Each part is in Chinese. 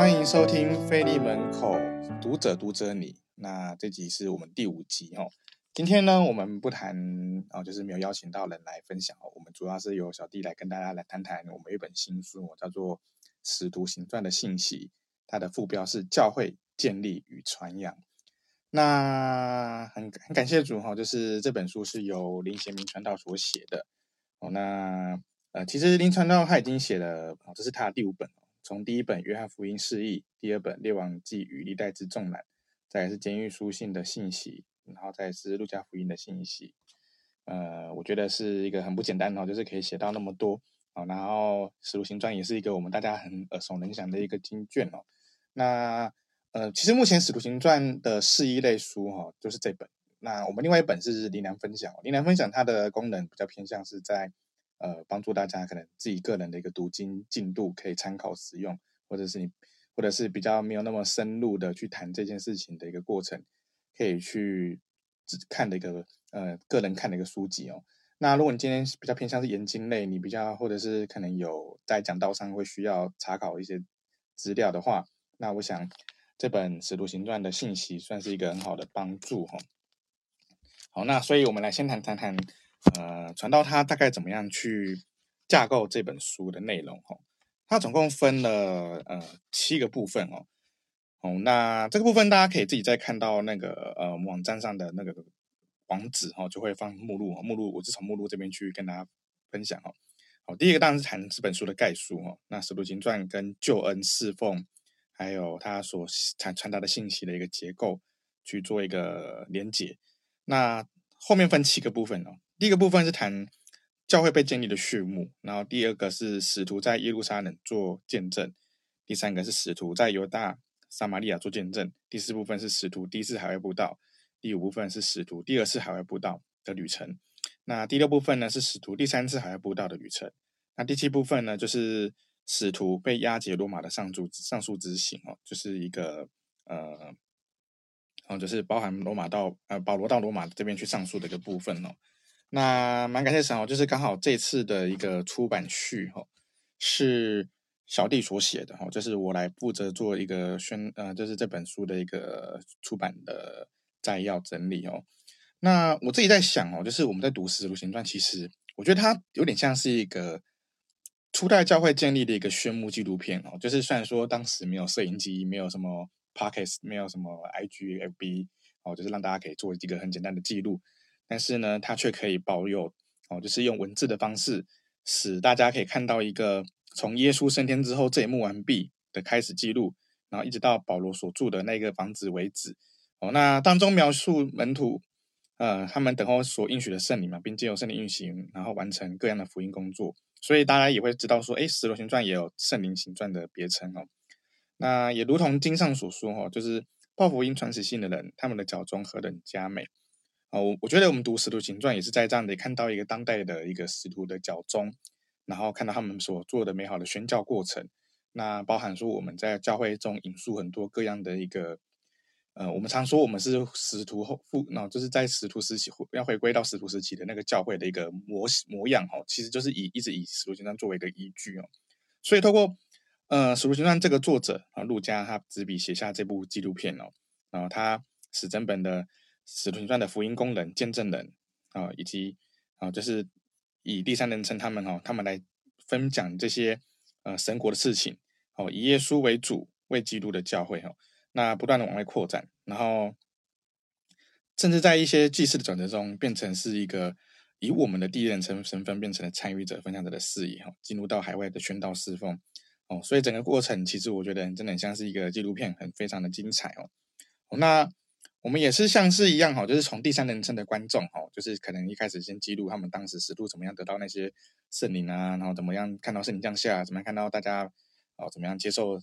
欢迎收听菲利门口读者读者你。那这集是我们第五集哦。今天呢，我们不谈哦，就是没有邀请到人来分享哦。我们主要是由小弟来跟大家来谈谈我们一本新书，叫做《使徒行传的信息》，它的副标是“教会建立与传扬”。那很很感谢主哈，就是这本书是由林贤明传道所写的哦。那呃，其实林传道他已经写了，这是他的第五本。从第一本《约翰福音释义》，第二本《列王纪与历代志纵览》，再是监狱书信的信息，然后再是路加福音的信息。呃，我觉得是一个很不简单哦，就是可以写到那么多啊。然后《使徒行传》也是一个我们大家很耳熟能详的一个经卷哦。那呃，其实目前《使徒行传》的释义类书哈，就是这本。那我们另外一本是林良分享，林良分享它的功能比较偏向是在。呃，帮助大家可能自己个人的一个读经进度可以参考使用，或者是你，或者是比较没有那么深入的去谈这件事情的一个过程，可以去看的一个呃个人看的一个书籍哦。那如果你今天比较偏向是研经类，你比较或者是可能有在讲道上会需要查考一些资料的话，那我想这本《使徒行传》的信息算是一个很好的帮助哈、哦。好，那所以我们来先谈谈谈。呃，传道他大概怎么样去架构这本书的内容？哦，它总共分了呃七个部分哦。哦，那这个部分大家可以自己再看到那个呃网站上的那个网址哦，就会放目录哦。目录我是从目录这边去跟大家分享哦。好，第一个当然是谈这本书的概述哦。那《使徒行传》跟救恩侍奉，还有他所传传达的信息的一个结构，去做一个连结。那后面分七个部分哦。第一个部分是谈教会被建立的序幕，然后第二个是使徒在耶路撒冷做见证，第三个是使徒在犹大、撒玛利亚做见证，第四部分是使徒第一次海外布道，第五部分是使徒第二次海外布道的旅程，那第六部分呢是使徒第三次海外布道的旅程，那第七部分呢就是使徒被押解罗马的上诉上诉执行哦，就是一个呃，哦，就是包含罗马到呃保罗到罗马这边去上诉的一个部分哦。那蛮感谢神哦，就是刚好这次的一个出版序哈，是小弟所写的哈，就是我来负责做一个宣呃，就是这本书的一个出版的摘要整理哦。那我自己在想哦，就是我们在读《使徒行传》，其实我觉得它有点像是一个初代教会建立的一个宣牧纪录片哦。就是虽然说当时没有摄影机，没有什么 Podcast，没有什么 IG、FB 哦，就是让大家可以做一个很简单的记录。但是呢，它却可以保有哦，就是用文字的方式，使大家可以看到一个从耶稣升天之后这一幕完毕的开始记录，然后一直到保罗所住的那个房子为止。哦，那当中描述门徒，呃，他们等候所应许的圣灵嘛，并借由圣灵运行，然后完成各样的福音工作。所以大家也会知道说，诶，使徒行传也有圣灵行传的别称哦。那也如同经上所说哦，就是报福音传喜信的人，他们的脚踪何等佳美。哦，我觉得我们读《使徒行传》也是在这样的看到一个当代的一个使徒的脚踪，然后看到他们所做的美好的宣教过程。那包含说我们在教会中引述很多各样的一个，呃，我们常说我们是使徒后复，那就是在使徒时期要回归到使徒时期的那个教会的一个模模样哦，其实就是以一直以《使徒行传》作为一个依据哦。所以透过呃《使徒行传》这个作者啊，路加他执笔写下这部纪录片哦，然后他使整本的。使徒行传的福音工人、见证人啊，以及啊，就是以第三人称他们哦，他们来分享这些呃神国的事情哦，以耶稣为主、为基督的教会哈，那不断的往外扩展，然后甚至在一些祭祀的转折中，变成是一个以我们的第一人称身份变成了参与者、分享者的视野哈，进入到海外的宣道侍奉哦，所以整个过程其实我觉得真的很像是一个纪录片，很非常的精彩哦，那。我们也是像是一样哈，就是从第三人称的观众哈，就是可能一开始先记录他们当时实录怎么样得到那些圣灵啊，然后怎么样看到圣灵降下，怎么样看到大家啊，怎么样接受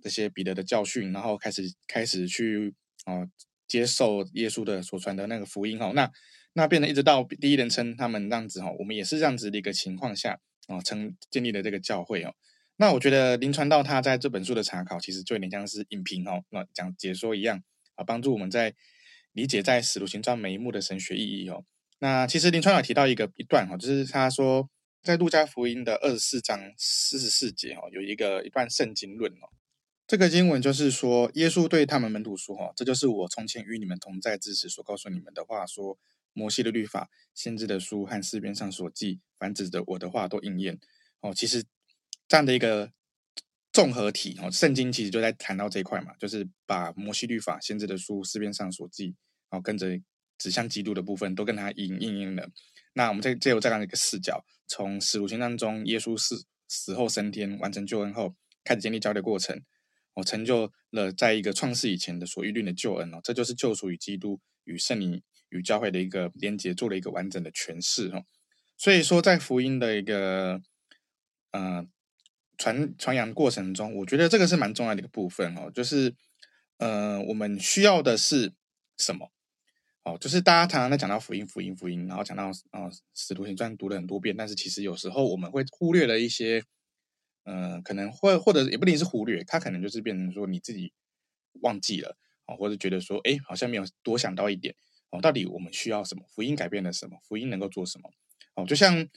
这些彼得的教训，然后开始开始去啊接受耶稣的所传的那个福音哈，那那变成一直到第一人称他们这样子哈，我们也是这样子的一个情况下啊，成建立了这个教会哦。那我觉得林传道他在这本书的查考，其实就有点像是影评哦，那讲解说一样。啊，帮助我们在理解在使徒行传每一幕的神学意义哦。那其实林传有提到一个一段哈，就是他说在路加福音的二十四章四十四节哦，有一个一段圣经论哦。这个经文就是说，耶稣对他们门徒说：“哈，这就是我从前与你们同在之时所告诉你们的话。说摩西的律法、先知的书和诗篇上所记，凡指着我的话都应验。哦，其实这样的一个综合体，哦，圣经其实就在谈到这一块嘛，就是把摩西律法、先知的书、诗篇上所记，然后跟着指向基督的部分，都跟他应应验了。那我们再借由这样的一个视角，从使徒行传中，耶稣死死后升天，完成救恩后，开始建立教会的过程。我成就了在一个创世以前的所预定的救恩哦，这就是救赎与基督与圣灵与教会的一个连结，做了一个完整的诠释哦。所以说，在福音的一个呃传传扬过程中，我觉得这个是蛮重要的一个部分哦，就是呃我们需要的是什么？哦，就是大家常常在讲到福音、福音、福音，然后讲到啊使徒行传读了很多遍，但是其实有时候我们会忽略了一些。呃，可能会或者也不一定是忽略，他可能就是变成说你自己忘记了哦，或者觉得说，哎，好像没有多想到一点哦，到底我们需要什么？福音改变了什么？福音能够做什么？哦，就像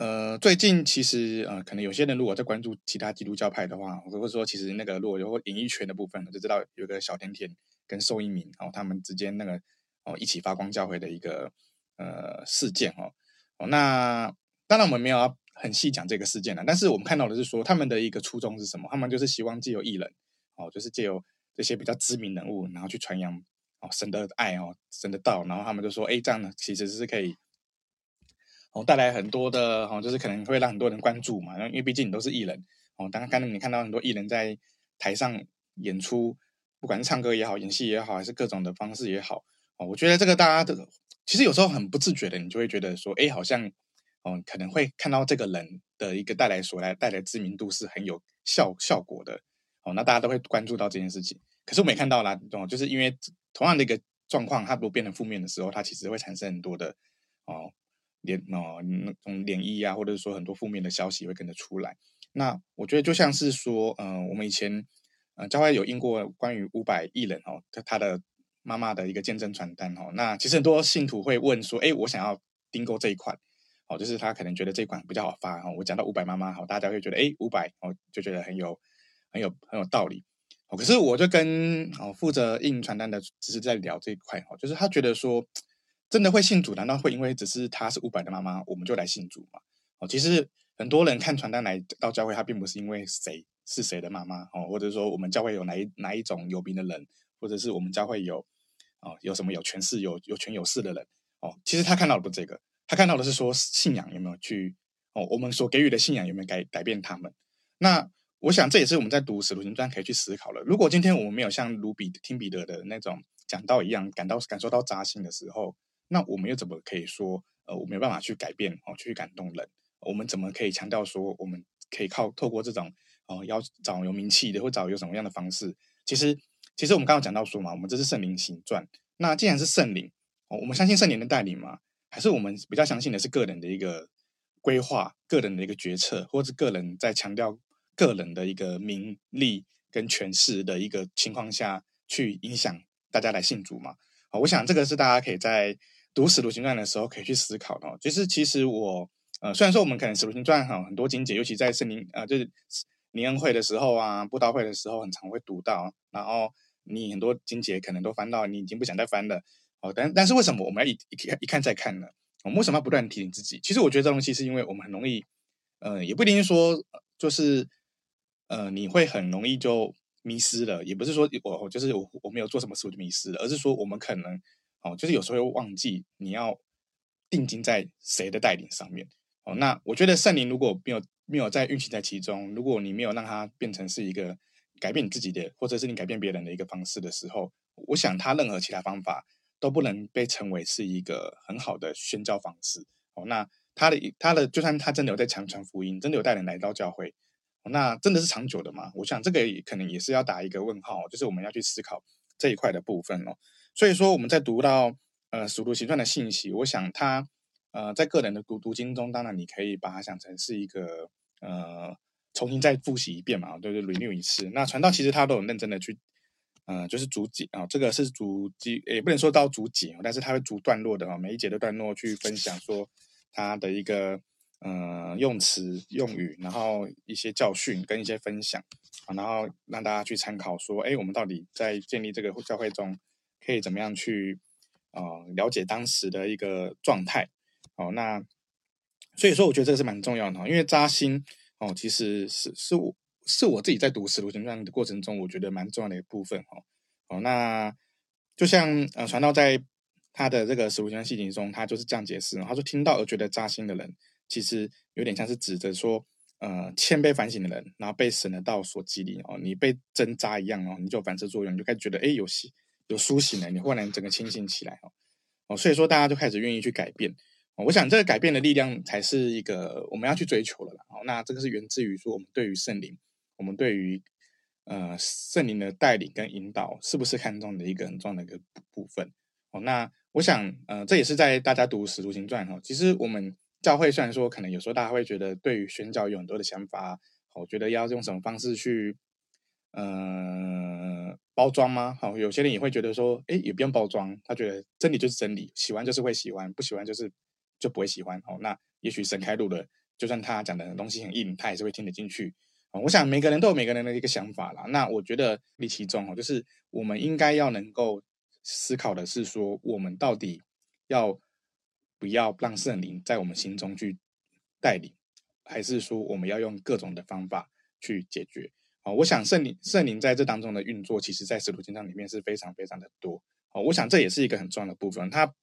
呃，最近其实呃，可能有些人如果在关注其他基督教派的话，或者说其实那个如果有演艺圈的部分，就知道有个小甜甜跟受一鸣哦，他们之间那个哦一起发光教会的一个呃事件哦，哦，那当然我们没有要。很细讲这个事件了，但是我们看到的是说，他们的一个初衷是什么？他们就是希望借由艺人，哦，就是借由这些比较知名人物，然后去传扬哦神的爱哦，神的道，然后他们就说，哎，这样呢其实是可以哦带来很多的哦，就是可能会让很多人关注嘛，因为毕竟你都是艺人哦。当刚才你看到很多艺人在台上演出，不管是唱歌也好，演戏也好，还是各种的方式也好，哦，我觉得这个大家的其实有时候很不自觉的，你就会觉得说，哎，好像。哦，可能会看到这个人的一个带来所来带来知名度是很有效效果的，哦，那大家都会关注到这件事情。可是我没看到啦，哦，就是因为同样的一个状况，它如果变成负面的时候，它其实会产生很多的哦涟哦那种涟漪啊，或者是说很多负面的消息会跟着出来。那我觉得就像是说，嗯、呃，我们以前呃教会有印过关于五百艺人哦，他他的妈妈的一个见证传单哦，那其实很多信徒会问说，哎，我想要订购这一款。哦，就是他可能觉得这款比较好发哦。我讲到五百妈妈，好，大家会觉得哎，五百哦，就觉得很有、很有、很有道理。哦，可是我就跟哦负责印传单的，只是在聊这一块哦，就是他觉得说，真的会信主，难道会因为只是他是伍佰的妈妈，我们就来信主吗？哦，其实很多人看传单来到教会，他并不是因为谁是谁的妈妈哦，或者说我们教会有哪一哪一种有名的人，或者是我们教会有哦有什么有权势、有有权有势的人哦，其实他看到的不是这个。他看到的是说信仰有没有去哦，我们所给予的信仰有没有改改变他们？那我想这也是我们在读使徒行传可以去思考了。如果今天我们没有像卢比听彼得的那种讲道一样感到感受到扎心的时候，那我们又怎么可以说呃我没有办法去改变哦去感动人？我们怎么可以强调说我们可以靠透过这种哦要找有名气的或找有什么样的方式？其实其实我们刚刚讲到说嘛，我们这是圣灵行传。那既然是圣灵哦，我们相信圣灵的带领嘛。还是我们比较相信的是个人的一个规划、个人的一个决策，或是个人在强调个人的一个名利跟权势的一个情况下去影响大家来信主嘛？啊，我想这个是大家可以在读使徒行传的时候可以去思考哦。就是其实我呃，虽然说我们可能使徒行传哈很多经节，尤其在圣灵呃就是灵恩会的时候啊、布道会的时候，很常会读到，然后你很多经节可能都翻到你已经不想再翻了。哦，但但是为什么我们要一一看再看呢？我们为什么要不断提醒自己？其实我觉得这东西是因为我们很容易，呃，也不一定说就是，呃，你会很容易就迷失了。也不是说我就是我我没有做什么事我就迷失了，而是说我们可能哦，就是有时候会忘记你要定睛在谁的带领上面。哦，那我觉得圣灵如果没有没有在运行在其中，如果你没有让它变成是一个改变你自己的，或者是你改变别人的一个方式的时候，我想他任何其他方法。都不能被称为是一个很好的宣教方式哦。那他的他的，就算他真的有在强传福音，真的有带人来到教会，那真的是长久的吗？我想这个可能也是要打一个问号，就是我们要去思考这一块的部分哦。所以说我们在读到呃使徒行传的信息，我想他呃在个人的读读经中，当然你可以把它想成是一个呃重新再复习一遍嘛，对对，renew 一次。那传道其实他都有认真的去。呃，就是逐节啊，这个是逐节，也不能说到逐节，但是它会逐段落的啊，每一节的段落去分享说它的一个、呃、用词用语，然后一些教训跟一些分享啊，然后让大家去参考，说，哎，我们到底在建立这个教会中，可以怎么样去、呃、了解当时的一个状态？哦，那所以说，我觉得这个是蛮重要的，因为扎心哦，其实是是我是我自己在读《使徒行传》的过程中，我觉得蛮重要的一部分哦。哦，那就像呃，传道在他的这个《使徒行传》细节中，他就是这样解释，他说听到而觉得扎心的人，其实有点像是指着说，呃，谦卑反省的人，然后被神的道所激励哦，你被针扎一样哦，你就反射作用，你就开始觉得哎，有戏有苏醒了，你忽然整个清醒起来哦，哦，所以说大家就开始愿意去改变。我想这个改变的力量才是一个我们要去追求的啦。哦，那这个是源自于说我们对于圣灵，我们对于呃圣灵的带领跟引导是不是看重的一个很重要的一个部分。哦，那我想呃这也是在大家读《使徒行传》哈，其实我们教会虽然说可能有时候大家会觉得对于宣教有很多的想法，我觉得要用什么方式去呃包装吗？好，有些人也会觉得说，哎，也不用包装，他觉得真理就是真理，喜欢就是会喜欢，不喜欢就是。就不会喜欢哦。那也许神开路了，就算他讲的东西很硬，他也是会听得进去。我想每个人都有每个人的一个想法啦。那我觉得立其中哦，就是我们应该要能够思考的是说，我们到底要不要让圣灵在我们心中去带领，还是说我们要用各种的方法去解决？哦，我想圣灵圣灵在这当中的运作，其实在使徒行传里面是非常非常的多。哦，我想这也是一个很重要的部分。它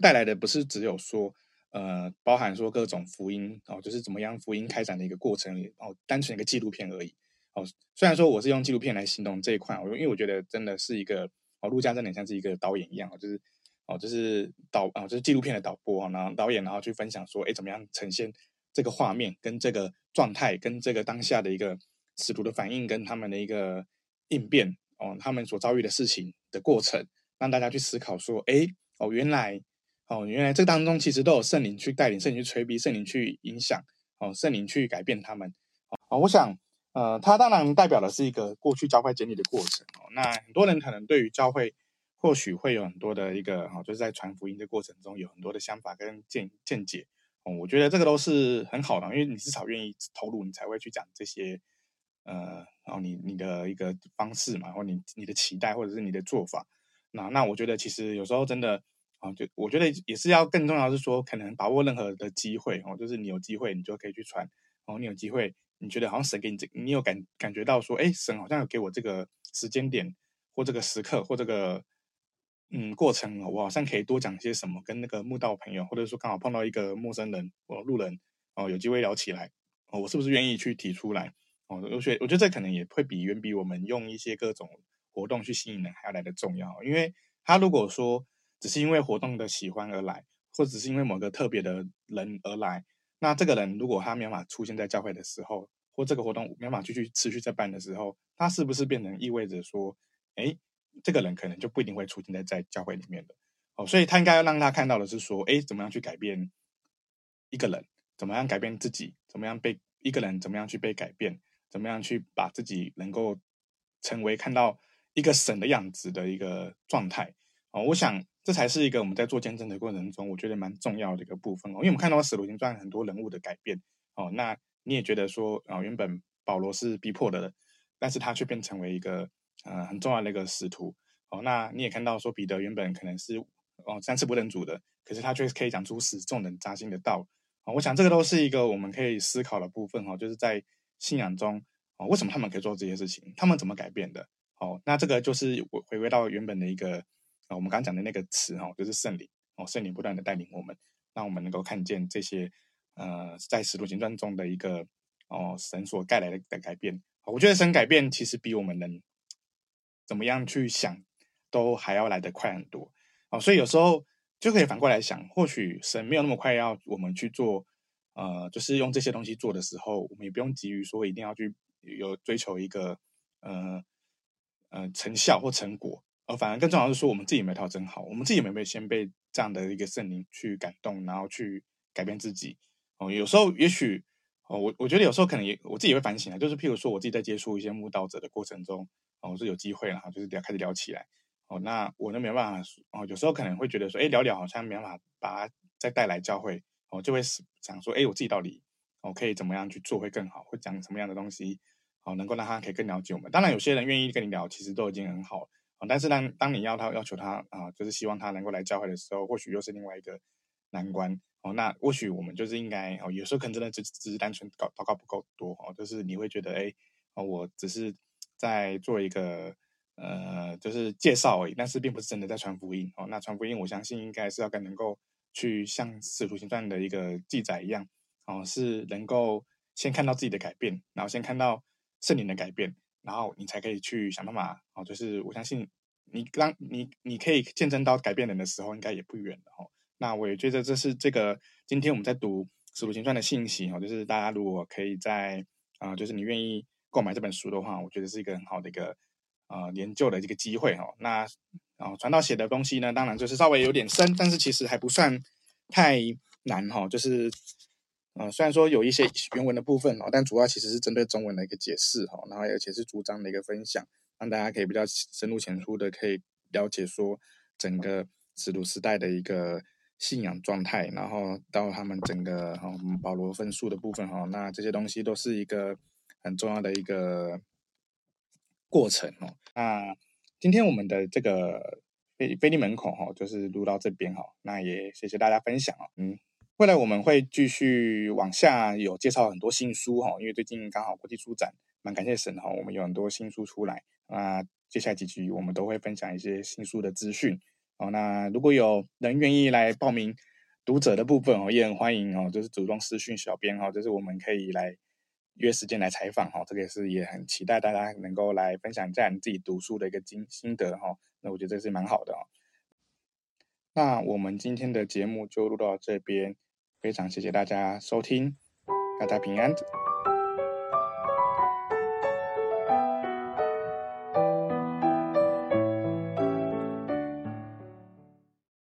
带来的不是只有说。呃，包含说各种福音哦，就是怎么样福音开展的一个过程哦，单纯一个纪录片而已哦。虽然说我是用纪录片来形容这一块，我因为我觉得真的是一个哦，陆家真的像是一个导演一样哦，就是哦，就是导啊，就是纪录片的导播，然后导演然后去分享说，哎，怎么样呈现这个画面跟这个状态，跟这个当下的一个使徒的反应跟他们的一个应变哦，他们所遭遇的事情的过程，让大家去思考说，哎哦，原来。哦，原来这当中其实都有圣灵去带领，圣灵去催逼，圣灵去影响，哦，圣灵去改变他们。哦，我想，呃，它当然代表的是一个过去教会建立的过程。哦，那很多人可能对于教会或许会有很多的一个，哦，就是在传福音的过程中有很多的想法跟见见解。哦，我觉得这个都是很好的，因为你至少愿意投入，你才会去讲这些，呃，然后你你的一个方式嘛，或你你的期待，或者是你的做法。那那我觉得其实有时候真的。啊，就我觉得也是要更重要是说，可能把握任何的机会哦，就是你有机会，你就可以去传哦。你有机会，你觉得好像神给你这，你有感感觉到说，哎，神好像有给我这个时间点或这个时刻或这个嗯过程，我好像可以多讲些什么，跟那个慕道朋友，或者说刚好碰到一个陌生人或路人哦，有机会聊起来哦，我是不是愿意去提出来我觉我觉得这可能也会比远比我们用一些各种活动去吸引人还要来的重要，因为他如果说。只是因为活动的喜欢而来，或者是因为某个特别的人而来，那这个人如果他没办法出现在教会的时候，或这个活动没办法继续持续在办的时候，他是不是变成意味着说，哎，这个人可能就不一定会出现在在教会里面的？哦，所以他应该要让他看到的是说，哎，怎么样去改变一个人，怎么样改变自己，怎么样被一个人怎么样去被改变，怎么样去把自己能够成为看到一个神的样子的一个状态。哦，我想。这才是一个我们在做见证的过程中，我觉得蛮重要的一个部分哦。因为我们看到《使徒行传》很多人物的改变哦，那你也觉得说啊，原本保罗是逼迫的，但是他却变成为一个呃很重要的一个使徒哦。那你也看到说彼得原本可能是哦三次不认主的，可是他却可以讲出使众人扎心的道哦。我想这个都是一个我们可以思考的部分哦，就是在信仰中哦，为什么他们可以做这些事情？他们怎么改变的？哦，那这个就是回回归到原本的一个。我们刚刚讲的那个词哈，就是圣灵哦，圣灵不断的带领我们，让我们能够看见这些呃，在使徒行传中的一个哦，神所带来的的改变。我觉得神改变其实比我们能怎么样去想都还要来得快很多哦，所以有时候就可以反过来想，或许神没有那么快要我们去做，呃，就是用这些东西做的时候，我们也不用急于说一定要去有追求一个呃呃成效或成果。呃，反而更重要的是说，我们自己有没有调整好？我们自己有没有先被这样的一个圣灵去感动，然后去改变自己？哦，有时候也许哦，我我觉得有时候可能也我自己会反省啊，就是譬如说我自己在接触一些慕道者的过程中，哦，我是有机会了哈，就是聊开始聊起来，哦，那我都没办法哦，有时候可能会觉得说，哎，聊聊好像没办法把它再带来教会，哦，就会想说，哎，我自己到底哦可以怎么样去做会更好，会讲什么样的东西，哦，能够让他可以更了解我们。当然，有些人愿意跟你聊，其实都已经很好。哦，但是当当你要他要求他啊，就是希望他能够来教会的时候，或许又是另外一个难关。哦，那或许我们就是应该哦，有时候可能真的只只是单纯祷祷告不够多哦，就是你会觉得，哎，哦，我只是在做一个。呃，就是介绍而已，但是并不是真的在传福音哦。那传福音，我相信应该是要更能够去像《使徒行传》的一个记载一样哦，是能够先看到自己的改变，然后先看到圣灵的改变，然后你才可以去想办法哦。就是我相信你让你你可以见证到改变人的时候，应该也不远了哦。那我也觉得这是这个今天我们在读《使徒行传》的信息哦，就是大家如果可以在啊、就是你愿意购买这本书的话，我觉得是一个很好的一个。呃，研究的这个机会哦，那哦，传道写的东西呢，当然就是稍微有点深，但是其实还不算太难哈、哦。就是呃，虽然说有一些原文的部分哦，但主要其实是针对中文的一个解释哈、哦，然后而且是主张的一个分享，让大家可以比较深入浅出的可以了解说整个使徒时代的一个信仰状态，然后到他们整个哈、哦、保罗分数的部分哈、哦，那这些东西都是一个很重要的一个。过程哦，那今天我们的这个飞飞利门口哈，就是录到这边哈，那也谢谢大家分享哦，嗯，未来我们会继续往下有介绍很多新书哈，因为最近刚好国际书展，蛮感谢神哈，我们有很多新书出来，那接下来几集我们都会分享一些新书的资讯。哦，那如果有人愿意来报名读者的部分哦，也很欢迎哦，就是主动私讯小编哈，就是我们可以来。约时间来采访哈，这个也是也很期待大家能够来分享一下你自己读书的一个经心得哈。那我觉得这是蛮好的哦。那我们今天的节目就录到这边，非常谢谢大家收听，大家平安。